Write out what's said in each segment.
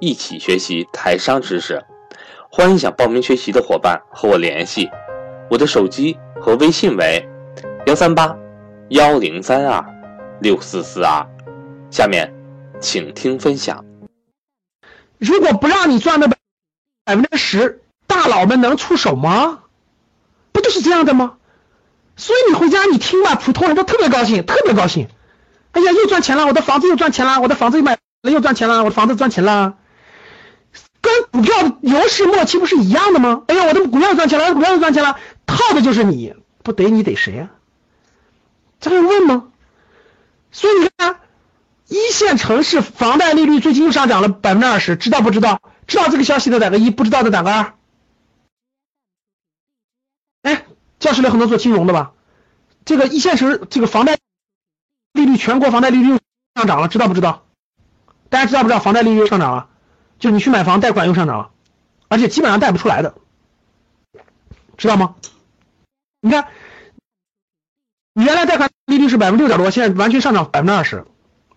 一起学习台商知识。欢迎想报名学习的伙伴和我联系，我的手机和微信为幺三八。幺零三二六四四二，下面请听分享。如果不让你赚那百分之十，大佬们能出手吗？不就是这样的吗？所以你回家你听吧，普通人都特别高兴，特别高兴。哎呀，又赚钱了，我的房子又赚钱了，我的房子又买了又赚钱了，我的房子赚钱了，跟股票牛市末期不是一样的吗？哎呀，我的股票赚钱了，股票又赚钱了，套的就是你，不逮你逮谁呀？这还问吗？所以你看，一线城市房贷利率最近又上涨了百分之二十，知道不知道？知道这个消息的打个一，不知道的打个二。哎，教室里很多做金融的吧？这个一线城市这个房贷利率，全国房贷利率上涨了，知道不知道？大家知道不知道？房贷利率上涨了，就你去买房贷款又上涨了，而且基本上贷不出来的，知道吗？你看。你原来贷款利率是百分之六点多，现在完全上涨百分之二十。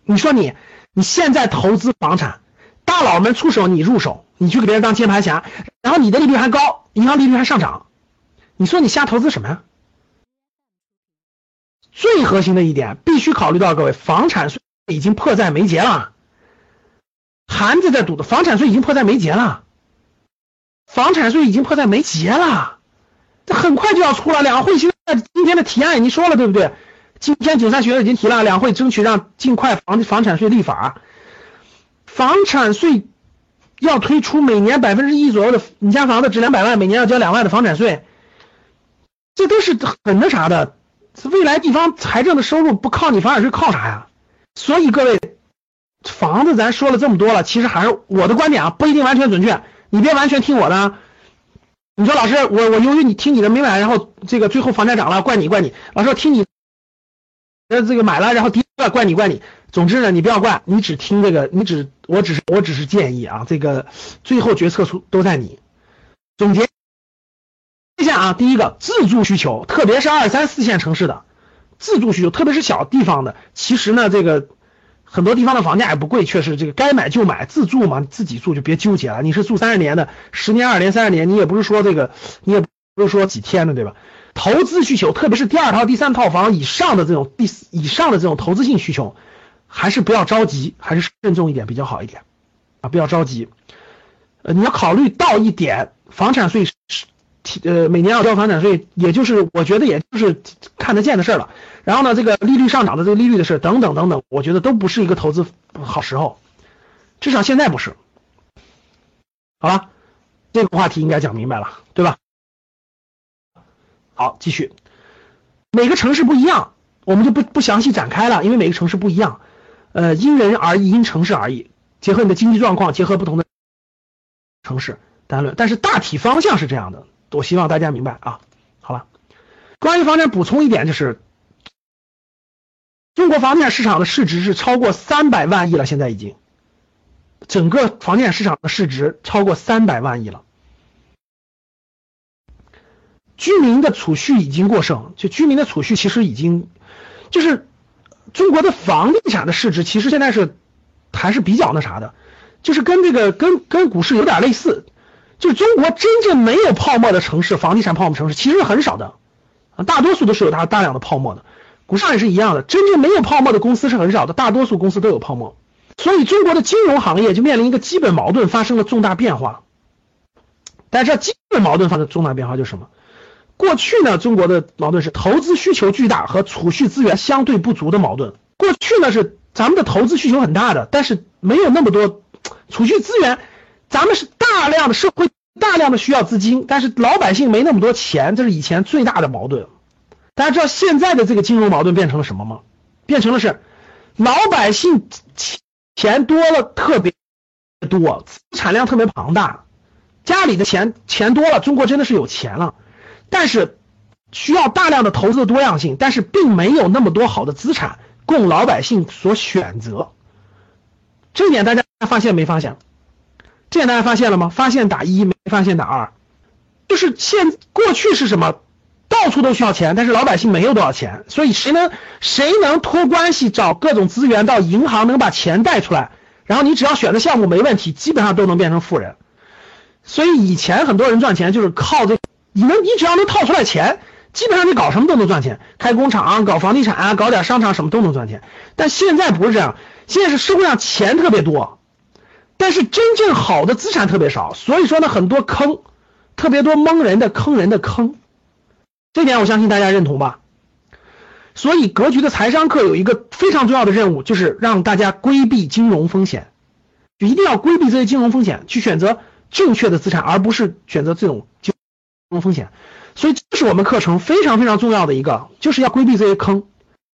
你说你，你现在投资房产，大佬们出手，你入手，你去给别人当接盘侠，然后你的利率还高，银行利率还上涨，你说你瞎投资什么呀？最核心的一点必须考虑到，各位，房产税已经迫在眉睫了，盘子在赌的，房产税已经迫在眉睫了，房产税已经迫在眉睫了，这很快就要出了，两会现。在今天的提案已经说了，对不对？今天九三学院已经提了，两会争取让尽快房房产税立法，房产税要推出每年百分之一左右的，你家房子值两百万，每年要交两万的房产税，这都是很那啥的。未来地方财政的收入不靠你房产税靠啥呀？所以各位，房子咱说了这么多了，其实还是我的观点啊，不一定完全准确，你别完全听我的。你说老师，我我由于你听你的没买，然后这个最后房价涨了，怪你怪你。老师听你，呃这个买了，然后跌了，怪你怪你。总之呢，你不要怪，你只听这个，你只我只是我只是建议啊，这个最后决策出都在你。总结一下啊，第一个自住需求，特别是二三四线城市的自住需求，特别是小地方的，其实呢这个。很多地方的房价也不贵，确实这个该买就买，自住嘛，自己住就别纠结了。你是住三十年的，十年、二年、三十年，你也不是说这个，你也不是说几天的，对吧？投资需求，特别是第二套、第三套房以上的这种第以上的这种投资性需求，还是不要着急，还是慎重一点比较好一点啊，不要着急。呃，你要考虑到一点，房产税是是。呃，每年要交房产税，也就是我觉得也就是看得见的事儿了。然后呢，这个利率上涨的这个利率的事等等等等，我觉得都不是一个投资好时候，至少现在不是。好了，这个话题应该讲明白了，对吧？好，继续。每个城市不一样，我们就不不详细展开了，因为每个城市不一样，呃，因人而异，因城市而异，结合你的经济状况，结合不同的城市单论。但是大体方向是这样的。我希望大家明白啊！好了，关于房产补充一点，就是中国房地产市场的市值是超过三百万亿了，现在已经整个房地产市场的市值超过三百万亿了。居民的储蓄已经过剩，就居民的储蓄其实已经就是中国的房地产的市值，其实现在是还是比较那啥的，就是跟这个跟跟股市有点类似。就中国真正没有泡沫的城市，房地产泡沫城市其实很少的，啊，大多数都是有大大量的泡沫的，股市也是一样的，真正没有泡沫的公司是很少的，大多数公司都有泡沫，所以中国的金融行业就面临一个基本矛盾，发生了重大变化。大家知道基本矛盾发生重大变化就是什么？过去呢，中国的矛盾是投资需求巨大和储蓄资源相对不足的矛盾。过去呢是咱们的投资需求很大的，但是没有那么多储蓄资源。咱们是大量的社会大量的需要资金，但是老百姓没那么多钱，这是以前最大的矛盾。大家知道现在的这个金融矛盾变成了什么吗？变成了是老百姓钱多了特别多，产量特别庞大，家里的钱钱多了，中国真的是有钱了，但是需要大量的投资的多样性，但是并没有那么多好的资产供老百姓所选择。这一点大家发现没发现？这点大家发现了吗？发现打一，没发现打二。就是现过去是什么？到处都需要钱，但是老百姓没有多少钱，所以谁能谁能托关系找各种资源到银行能把钱贷出来，然后你只要选的项目没问题，基本上都能变成富人。所以以前很多人赚钱就是靠这，你能你只要能套出来钱，基本上你搞什么都能赚钱，开工厂、搞房地产啊、搞点商场什么都能赚钱。但现在不是这样，现在是社会上钱特别多，但是真正好的资产特别少，所以说呢很多坑，特别多蒙人的坑人的坑。这点我相信大家认同吧？所以格局的财商课有一个非常重要的任务，就是让大家规避金融风险，就一定要规避这些金融风险，去选择正确的资产，而不是选择这种金融风险。所以这是我们课程非常非常重要的一个，就是要规避这些坑。